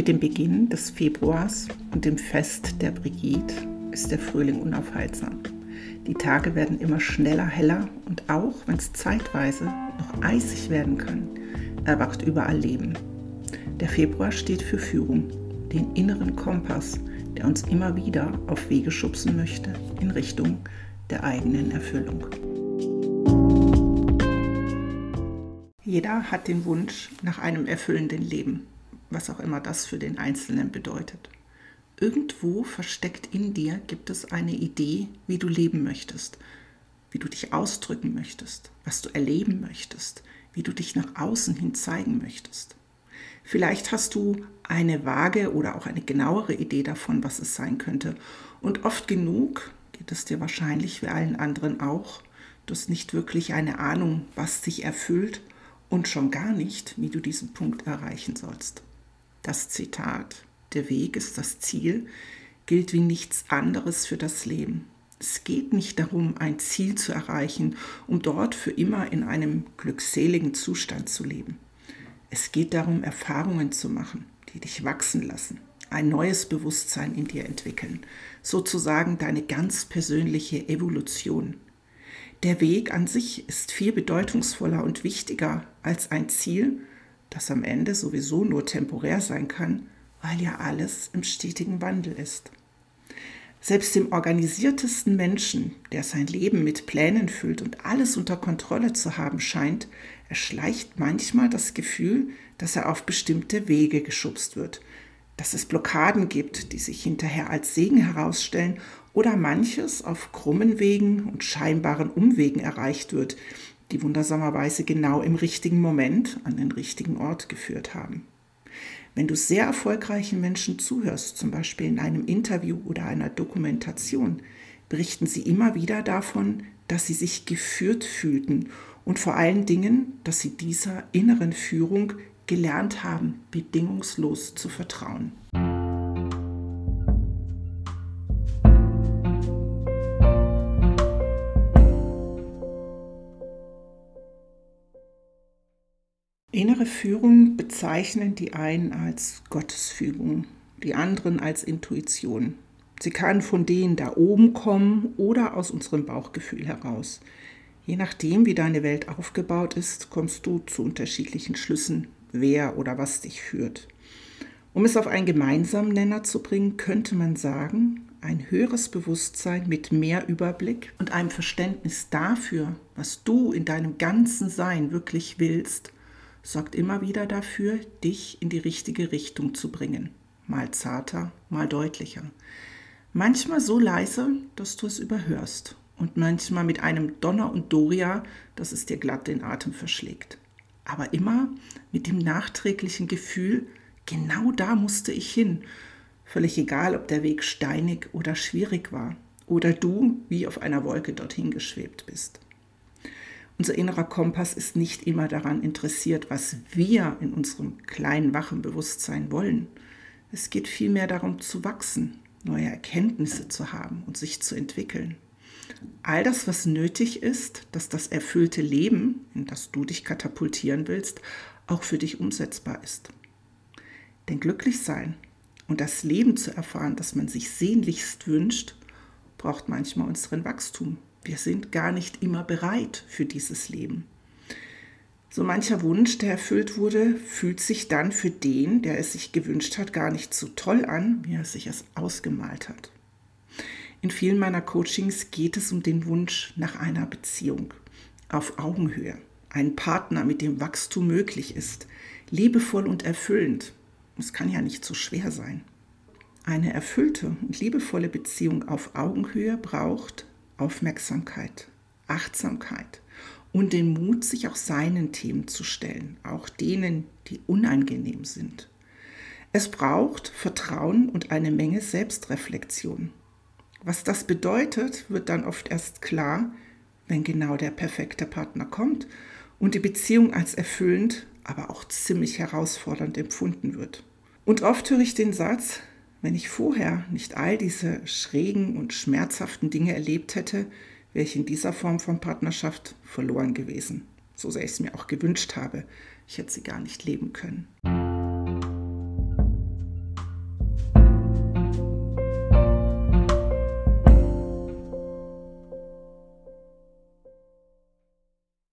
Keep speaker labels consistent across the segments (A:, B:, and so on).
A: Mit dem Beginn des Februars und dem Fest der Brigitte ist der Frühling unaufhaltsam. Die Tage werden immer schneller heller und auch wenn es zeitweise noch eisig werden kann, erwacht überall Leben. Der Februar steht für Führung, den inneren Kompass, der uns immer wieder auf Wege schubsen möchte in Richtung der eigenen Erfüllung. Jeder hat den Wunsch nach einem erfüllenden Leben, was auch immer das für den Einzelnen bedeutet. Irgendwo versteckt in dir gibt es eine Idee, wie du leben möchtest, wie du dich ausdrücken möchtest, was du erleben möchtest, wie du dich nach außen hin zeigen möchtest. Vielleicht hast du eine vage oder auch eine genauere Idee davon, was es sein könnte. Und oft genug geht es dir wahrscheinlich wie allen anderen auch. Du hast nicht wirklich eine Ahnung, was dich erfüllt und schon gar nicht, wie du diesen Punkt erreichen sollst. Das Zitat der Weg ist das Ziel, gilt wie nichts anderes für das Leben. Es geht nicht darum, ein Ziel zu erreichen, um dort für immer in einem glückseligen Zustand zu leben. Es geht darum, Erfahrungen zu machen, die dich wachsen lassen, ein neues Bewusstsein in dir entwickeln, sozusagen deine ganz persönliche Evolution. Der Weg an sich ist viel bedeutungsvoller und wichtiger als ein Ziel, das am Ende sowieso nur temporär sein kann weil ja alles im stetigen Wandel ist. Selbst dem organisiertesten Menschen, der sein Leben mit Plänen füllt und alles unter Kontrolle zu haben scheint, erschleicht manchmal das Gefühl, dass er auf bestimmte Wege geschubst wird, dass es Blockaden gibt, die sich hinterher als Segen herausstellen oder manches auf krummen Wegen und scheinbaren Umwegen erreicht wird, die wundersamerweise genau im richtigen Moment an den richtigen Ort geführt haben. Wenn du sehr erfolgreichen Menschen zuhörst, zum Beispiel in einem Interview oder einer Dokumentation, berichten sie immer wieder davon, dass sie sich geführt fühlten und vor allen Dingen, dass sie dieser inneren Führung gelernt haben, bedingungslos zu vertrauen. Innere Führung bezeichnen die einen als Gottesführung, die anderen als Intuition. Sie kann von denen da oben kommen oder aus unserem Bauchgefühl heraus. Je nachdem, wie deine Welt aufgebaut ist, kommst du zu unterschiedlichen Schlüssen, wer oder was dich führt. Um es auf einen gemeinsamen Nenner zu bringen, könnte man sagen, ein höheres Bewusstsein mit mehr Überblick und einem Verständnis dafür, was du in deinem ganzen Sein wirklich willst, sorgt immer wieder dafür, dich in die richtige Richtung zu bringen. Mal zarter, mal deutlicher. Manchmal so leise, dass du es überhörst. Und manchmal mit einem Donner und Doria, dass es dir glatt den Atem verschlägt. Aber immer mit dem nachträglichen Gefühl, genau da musste ich hin. Völlig egal, ob der Weg steinig oder schwierig war. Oder du wie auf einer Wolke dorthin geschwebt bist. Unser innerer Kompass ist nicht immer daran interessiert, was wir in unserem kleinen, wachen Bewusstsein wollen. Es geht vielmehr darum zu wachsen, neue Erkenntnisse zu haben und sich zu entwickeln. All das, was nötig ist, dass das erfüllte Leben, in das du dich katapultieren willst, auch für dich umsetzbar ist. Denn glücklich sein und das Leben zu erfahren, das man sich sehnlichst wünscht, braucht manchmal unseren Wachstum, wir sind gar nicht immer bereit für dieses Leben. So mancher Wunsch, der erfüllt wurde, fühlt sich dann für den, der es sich gewünscht hat, gar nicht so toll an, wie er sich es ausgemalt hat. In vielen meiner Coachings geht es um den Wunsch nach einer Beziehung auf Augenhöhe, einen Partner, mit dem Wachstum möglich ist, liebevoll und erfüllend. Es kann ja nicht so schwer sein. Eine erfüllte und liebevolle Beziehung auf Augenhöhe braucht Aufmerksamkeit, Achtsamkeit und den Mut, sich auch seinen Themen zu stellen, auch denen, die unangenehm sind. Es braucht Vertrauen und eine Menge Selbstreflexion. Was das bedeutet, wird dann oft erst klar, wenn genau der perfekte Partner kommt und die Beziehung als erfüllend, aber auch ziemlich herausfordernd empfunden wird. Und oft höre ich den Satz, wenn ich vorher nicht all diese schrägen und schmerzhaften Dinge erlebt hätte, wäre ich in dieser Form von Partnerschaft verloren gewesen. So sehr ich es mir auch gewünscht habe. Ich hätte sie gar nicht leben können.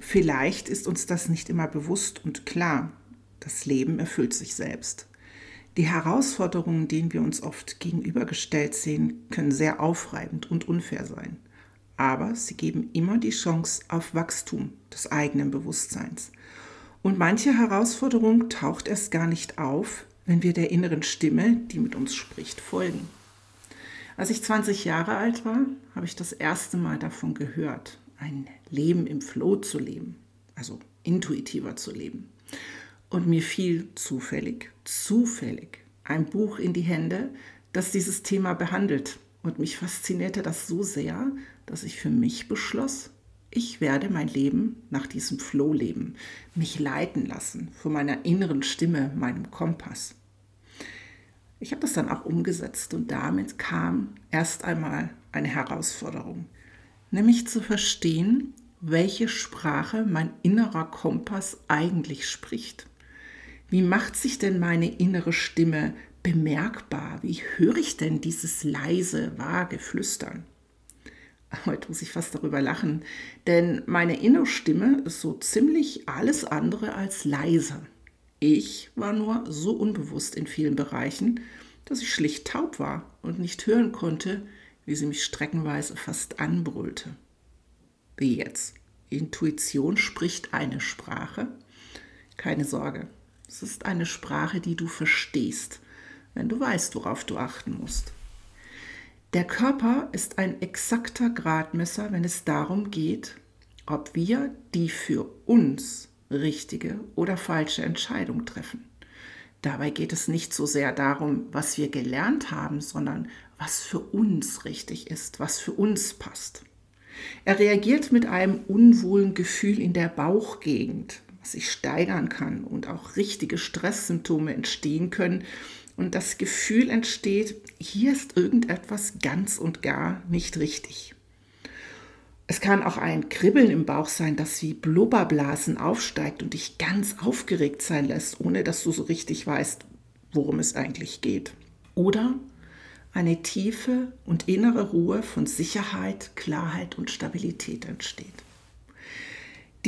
A: Vielleicht ist uns das nicht immer bewusst und klar. Das Leben erfüllt sich selbst. Die Herausforderungen, denen wir uns oft gegenübergestellt sehen, können sehr aufreibend und unfair sein. Aber sie geben immer die Chance auf Wachstum des eigenen Bewusstseins. Und manche Herausforderung taucht erst gar nicht auf, wenn wir der inneren Stimme, die mit uns spricht, folgen. Als ich 20 Jahre alt war, habe ich das erste Mal davon gehört, ein Leben im Flow zu leben, also intuitiver zu leben. Und mir fiel zufällig, zufällig ein Buch in die Hände, das dieses Thema behandelt. Und mich faszinierte das so sehr, dass ich für mich beschloss, ich werde mein Leben nach diesem Flow leben, mich leiten lassen von meiner inneren Stimme, meinem Kompass. Ich habe das dann auch umgesetzt und damit kam erst einmal eine Herausforderung, nämlich zu verstehen, welche Sprache mein innerer Kompass eigentlich spricht. Wie macht sich denn meine innere Stimme bemerkbar? Wie höre ich denn dieses leise, vage Flüstern? Heute muss ich fast darüber lachen, denn meine innere Stimme ist so ziemlich alles andere als leise. Ich war nur so unbewusst in vielen Bereichen, dass ich schlicht taub war und nicht hören konnte, wie sie mich streckenweise fast anbrüllte. Wie jetzt? Intuition spricht eine Sprache? Keine Sorge, es ist eine Sprache, die du verstehst, wenn du weißt, worauf du achten musst. Der Körper ist ein exakter Gradmesser, wenn es darum geht, ob wir die für uns richtige oder falsche Entscheidung treffen. Dabei geht es nicht so sehr darum, was wir gelernt haben, sondern was für uns richtig ist, was für uns passt. Er reagiert mit einem unwohlen Gefühl in der Bauchgegend, sich steigern kann und auch richtige Stresssymptome entstehen können. Und das Gefühl entsteht, hier ist irgendetwas ganz und gar nicht richtig. Es kann auch ein Kribbeln im Bauch sein, das wie Blubberblasen aufsteigt und dich ganz aufgeregt sein lässt, ohne dass du so richtig weißt, worum es eigentlich geht. Oder eine tiefe und innere Ruhe von Sicherheit, Klarheit und Stabilität entsteht.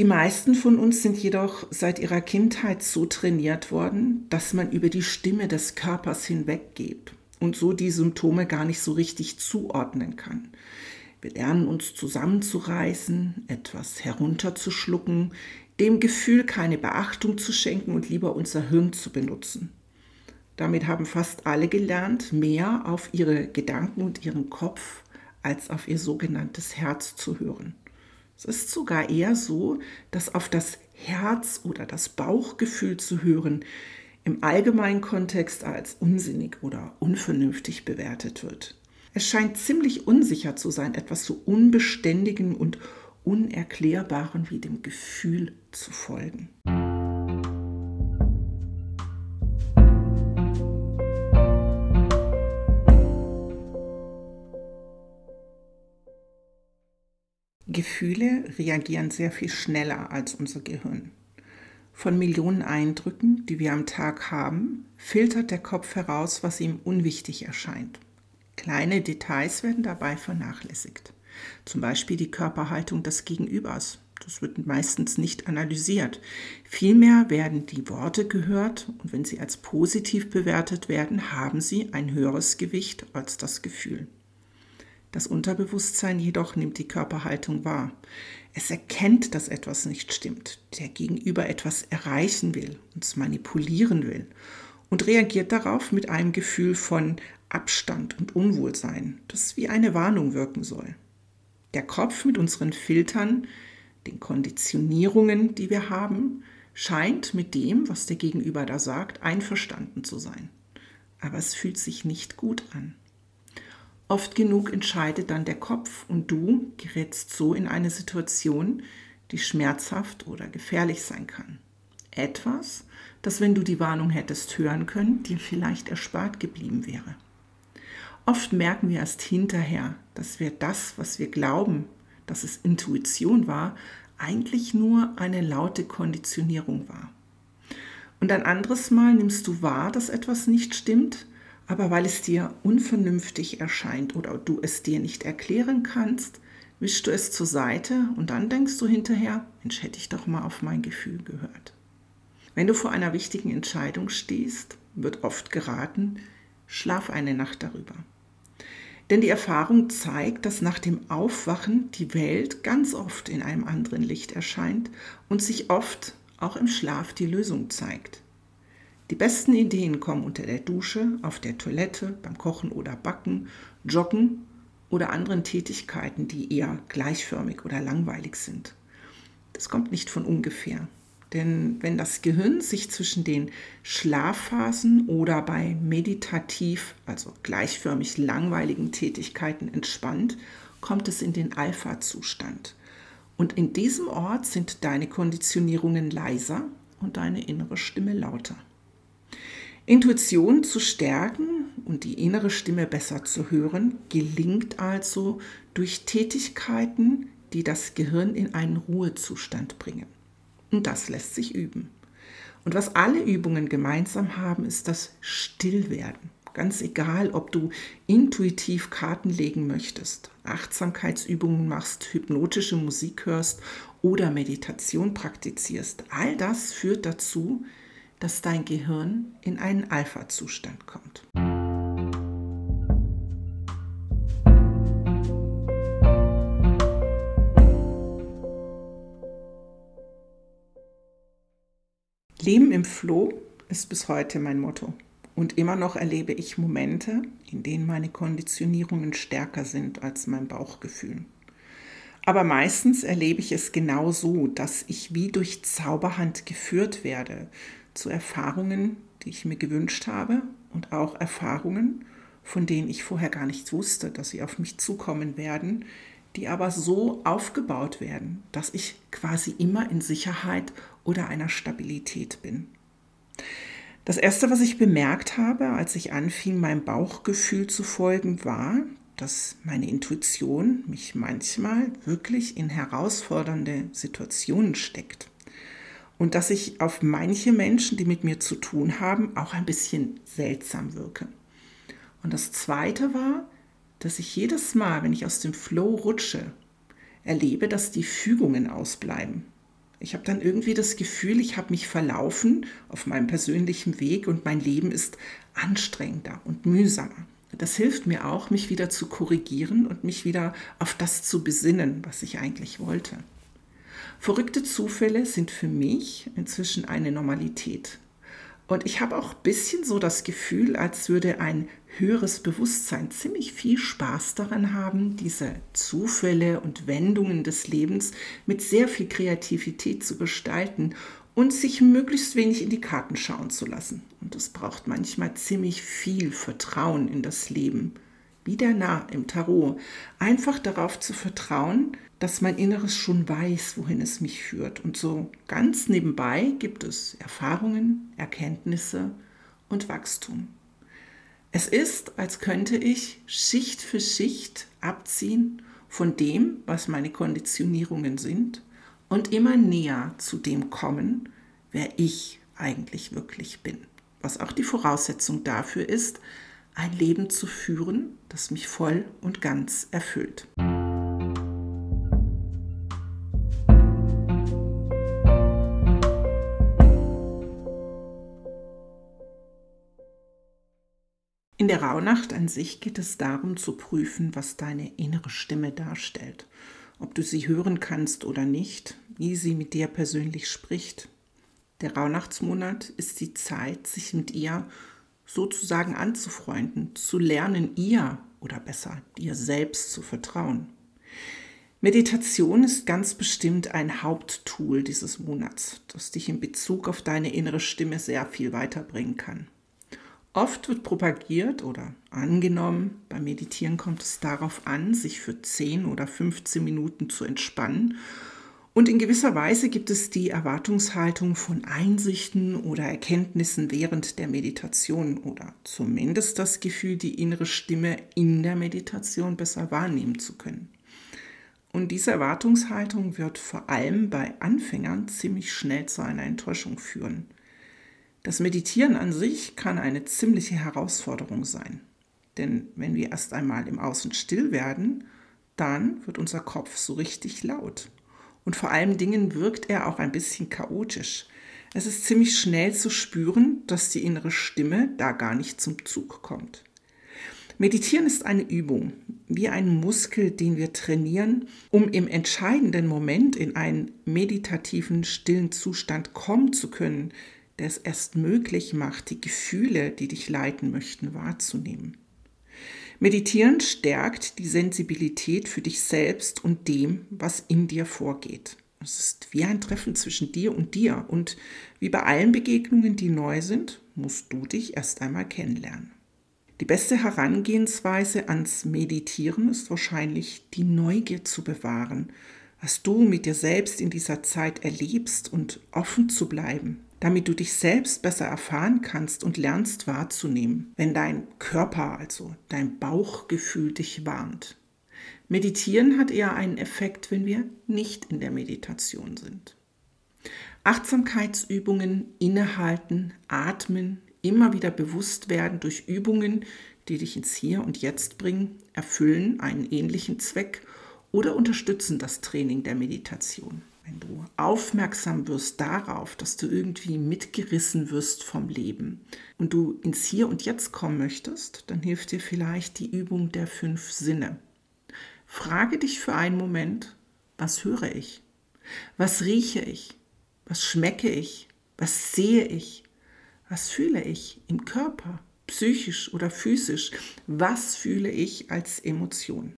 A: Die meisten von uns sind jedoch seit ihrer Kindheit so trainiert worden, dass man über die Stimme des Körpers hinweggeht und so die Symptome gar nicht so richtig zuordnen kann. Wir lernen uns zusammenzureißen, etwas herunterzuschlucken, dem Gefühl keine Beachtung zu schenken und lieber unser Hirn zu benutzen. Damit haben fast alle gelernt, mehr auf ihre Gedanken und ihren Kopf als auf ihr sogenanntes Herz zu hören. Es ist sogar eher so, dass auf das Herz oder das Bauchgefühl zu hören im allgemeinen Kontext als unsinnig oder unvernünftig bewertet wird. Es scheint ziemlich unsicher zu sein, etwas so Unbeständigen und Unerklärbaren wie dem Gefühl zu folgen. Gefühle reagieren sehr viel schneller als unser Gehirn. Von Millionen Eindrücken, die wir am Tag haben, filtert der Kopf heraus, was ihm unwichtig erscheint. Kleine Details werden dabei vernachlässigt. Zum Beispiel die Körperhaltung des Gegenübers. Das wird meistens nicht analysiert. Vielmehr werden die Worte gehört und wenn sie als positiv bewertet werden, haben sie ein höheres Gewicht als das Gefühl. Das Unterbewusstsein jedoch nimmt die Körperhaltung wahr. Es erkennt, dass etwas nicht stimmt, der Gegenüber etwas erreichen will, uns manipulieren will und reagiert darauf mit einem Gefühl von Abstand und Unwohlsein, das wie eine Warnung wirken soll. Der Kopf mit unseren Filtern, den Konditionierungen, die wir haben, scheint mit dem, was der Gegenüber da sagt, einverstanden zu sein. Aber es fühlt sich nicht gut an. Oft genug entscheidet dann der Kopf und du gerätst so in eine Situation, die schmerzhaft oder gefährlich sein kann. Etwas, das, wenn du die Warnung hättest hören können, dir vielleicht erspart geblieben wäre. Oft merken wir erst hinterher, dass wir das, was wir glauben, dass es Intuition war, eigentlich nur eine laute Konditionierung war. Und ein anderes Mal nimmst du wahr, dass etwas nicht stimmt, aber weil es dir unvernünftig erscheint oder du es dir nicht erklären kannst, wischst du es zur Seite und dann denkst du hinterher, Mensch, hätte ich doch mal auf mein Gefühl gehört. Wenn du vor einer wichtigen Entscheidung stehst, wird oft geraten, schlaf eine Nacht darüber. Denn die Erfahrung zeigt, dass nach dem Aufwachen die Welt ganz oft in einem anderen Licht erscheint und sich oft auch im Schlaf die Lösung zeigt. Die besten Ideen kommen unter der Dusche, auf der Toilette, beim Kochen oder Backen, Joggen oder anderen Tätigkeiten, die eher gleichförmig oder langweilig sind. Das kommt nicht von ungefähr. Denn wenn das Gehirn sich zwischen den Schlafphasen oder bei meditativ, also gleichförmig langweiligen Tätigkeiten entspannt, kommt es in den Alpha-Zustand. Und in diesem Ort sind deine Konditionierungen leiser und deine innere Stimme lauter. Intuition zu stärken und die innere Stimme besser zu hören, gelingt also durch Tätigkeiten, die das Gehirn in einen Ruhezustand bringen. Und das lässt sich üben. Und was alle Übungen gemeinsam haben, ist das Stillwerden. Ganz egal, ob du intuitiv Karten legen möchtest, Achtsamkeitsübungen machst, hypnotische Musik hörst oder Meditation praktizierst. All das führt dazu, dass dein Gehirn in einen Alpha-Zustand kommt. Leben im Floh ist bis heute mein Motto. Und immer noch erlebe ich Momente, in denen meine Konditionierungen stärker sind als mein Bauchgefühl. Aber meistens erlebe ich es genau so, dass ich wie durch Zauberhand geführt werde, zu Erfahrungen, die ich mir gewünscht habe und auch Erfahrungen, von denen ich vorher gar nicht wusste, dass sie auf mich zukommen werden, die aber so aufgebaut werden, dass ich quasi immer in Sicherheit oder einer Stabilität bin. Das Erste, was ich bemerkt habe, als ich anfing, meinem Bauchgefühl zu folgen, war, dass meine Intuition mich manchmal wirklich in herausfordernde Situationen steckt und dass ich auf manche Menschen, die mit mir zu tun haben, auch ein bisschen seltsam wirke. Und das Zweite war, dass ich jedes Mal, wenn ich aus dem Flow rutsche, erlebe, dass die Fügungen ausbleiben. Ich habe dann irgendwie das Gefühl, ich habe mich verlaufen auf meinem persönlichen Weg und mein Leben ist anstrengender und mühsamer. Das hilft mir auch, mich wieder zu korrigieren und mich wieder auf das zu besinnen, was ich eigentlich wollte. Verrückte Zufälle sind für mich inzwischen eine Normalität. Und ich habe auch ein bisschen so das Gefühl, als würde ein höheres Bewusstsein ziemlich viel Spaß daran haben, diese Zufälle und Wendungen des Lebens mit sehr viel Kreativität zu gestalten und sich möglichst wenig in die Karten schauen zu lassen. Und es braucht manchmal ziemlich viel Vertrauen in das Leben wieder nah im Tarot, einfach darauf zu vertrauen, dass mein Inneres schon weiß, wohin es mich führt. Und so ganz nebenbei gibt es Erfahrungen, Erkenntnisse und Wachstum. Es ist, als könnte ich Schicht für Schicht abziehen von dem, was meine Konditionierungen sind und immer näher zu dem kommen, wer ich eigentlich wirklich bin. Was auch die Voraussetzung dafür ist, ein Leben zu führen, das mich voll und ganz erfüllt. In der Rauhnacht an sich geht es darum zu prüfen, was deine innere Stimme darstellt. Ob du sie hören kannst oder nicht, wie sie mit dir persönlich spricht. Der Rauhnachtsmonat ist die Zeit, sich mit ihr sozusagen anzufreunden, zu lernen, ihr oder besser dir selbst zu vertrauen. Meditation ist ganz bestimmt ein Haupttool dieses Monats, das dich in Bezug auf deine innere Stimme sehr viel weiterbringen kann. Oft wird propagiert oder angenommen, beim Meditieren kommt es darauf an, sich für 10 oder 15 Minuten zu entspannen und in gewisser Weise gibt es die Erwartungshaltung von Einsichten oder Erkenntnissen während der Meditation oder zumindest das Gefühl, die innere Stimme in der Meditation besser wahrnehmen zu können. Und diese Erwartungshaltung wird vor allem bei Anfängern ziemlich schnell zu einer Enttäuschung führen. Das Meditieren an sich kann eine ziemliche Herausforderung sein. Denn wenn wir erst einmal im Außen still werden, dann wird unser Kopf so richtig laut. Und vor allen Dingen wirkt er auch ein bisschen chaotisch. Es ist ziemlich schnell zu spüren, dass die innere Stimme da gar nicht zum Zug kommt. Meditieren ist eine Übung, wie ein Muskel, den wir trainieren, um im entscheidenden Moment in einen meditativen, stillen Zustand kommen zu können, der es erst möglich macht, die Gefühle, die dich leiten möchten, wahrzunehmen. Meditieren stärkt die Sensibilität für dich selbst und dem, was in dir vorgeht. Es ist wie ein Treffen zwischen dir und dir und wie bei allen Begegnungen, die neu sind, musst du dich erst einmal kennenlernen. Die beste Herangehensweise ans Meditieren ist wahrscheinlich die Neugier zu bewahren, was du mit dir selbst in dieser Zeit erlebst und offen zu bleiben, damit du dich selbst besser erfahren kannst und lernst wahrzunehmen, wenn dein Körper, also dein Bauchgefühl dich warnt. Meditieren hat eher einen Effekt, wenn wir nicht in der Meditation sind. Achtsamkeitsübungen, innehalten, atmen, immer wieder bewusst werden durch Übungen, die dich ins Hier und Jetzt bringen, erfüllen einen ähnlichen Zweck oder unterstützen das Training der Meditation. Wenn du aufmerksam wirst darauf, dass du irgendwie mitgerissen wirst vom Leben und du ins Hier und Jetzt kommen möchtest, dann hilft dir vielleicht die Übung der fünf Sinne. Frage dich für einen Moment, was höre ich? Was rieche ich? Was schmecke ich? Was sehe ich? Was fühle ich im Körper, psychisch oder physisch? Was fühle ich als Emotion?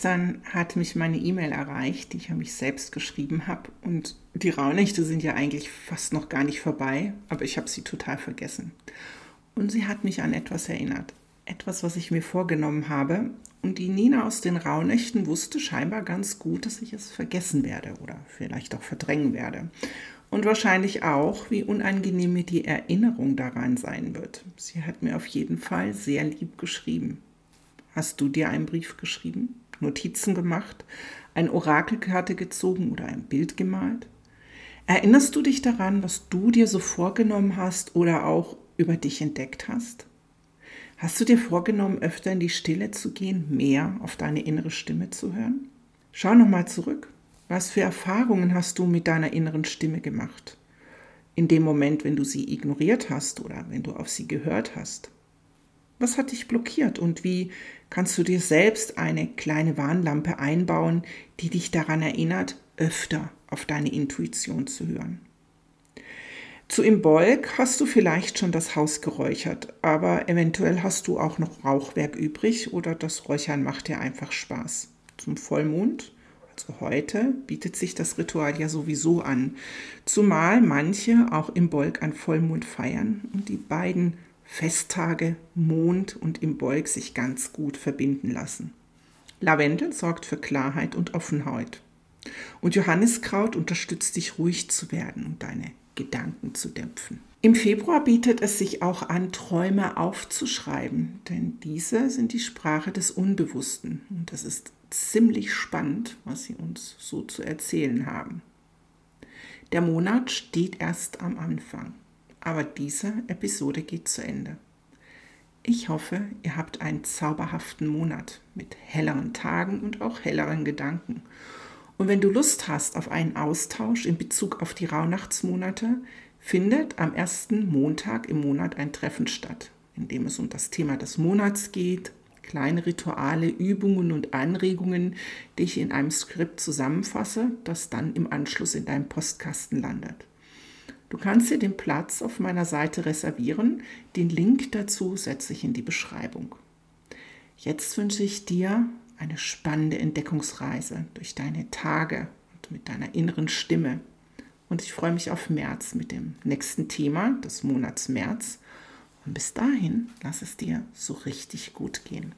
A: Gestern hat mich meine E-Mail erreicht, die ich an mich selbst geschrieben habe. Und die Rauhnächte sind ja eigentlich fast noch gar nicht vorbei, aber ich habe sie total vergessen. Und sie hat mich an etwas erinnert etwas, was ich mir vorgenommen habe. Und die Nina aus den Rauhnächten wusste scheinbar ganz gut, dass ich es vergessen werde oder vielleicht auch verdrängen werde. Und wahrscheinlich auch, wie unangenehm mir die Erinnerung daran sein wird. Sie hat mir auf jeden Fall sehr lieb geschrieben. Hast du dir einen Brief geschrieben, Notizen gemacht, eine Orakelkarte gezogen oder ein Bild gemalt? Erinnerst du dich daran, was du dir so vorgenommen hast oder auch über dich entdeckt hast? Hast du dir vorgenommen, öfter in die Stille zu gehen, mehr auf deine innere Stimme zu hören? Schau nochmal zurück. Was für Erfahrungen hast du mit deiner inneren Stimme gemacht? In dem Moment, wenn du sie ignoriert hast oder wenn du auf sie gehört hast? Was hat dich blockiert und wie kannst du dir selbst eine kleine Warnlampe einbauen, die dich daran erinnert, öfter auf deine Intuition zu hören? Zu Imbolg hast du vielleicht schon das Haus geräuchert, aber eventuell hast du auch noch Rauchwerk übrig oder das Räuchern macht dir einfach Spaß. Zum Vollmond, also heute, bietet sich das Ritual ja sowieso an, zumal manche auch Imbolg an Vollmond feiern und die beiden Festtage Mond und Imbolg sich ganz gut verbinden lassen. Lavendel sorgt für Klarheit und Offenheit. Und Johanniskraut unterstützt dich ruhig zu werden und deine Gedanken zu dämpfen. Im Februar bietet es sich auch an, Träume aufzuschreiben, denn diese sind die Sprache des Unbewussten. Und das ist ziemlich spannend, was sie uns so zu erzählen haben. Der Monat steht erst am Anfang, aber diese Episode geht zu Ende. Ich hoffe, ihr habt einen zauberhaften Monat mit helleren Tagen und auch helleren Gedanken und wenn du Lust hast auf einen Austausch in Bezug auf die Rauhnachtsmonate, findet am ersten Montag im Monat ein Treffen statt, in dem es um das Thema des Monats geht, kleine Rituale, Übungen und Anregungen, die ich in einem Skript zusammenfasse, das dann im Anschluss in deinem Postkasten landet. Du kannst dir den Platz auf meiner Seite reservieren. Den Link dazu setze ich in die Beschreibung. Jetzt wünsche ich dir eine spannende Entdeckungsreise durch deine Tage und mit deiner inneren Stimme. Und ich freue mich auf März mit dem nächsten Thema des Monats März. Und bis dahin, lass es dir so richtig gut gehen.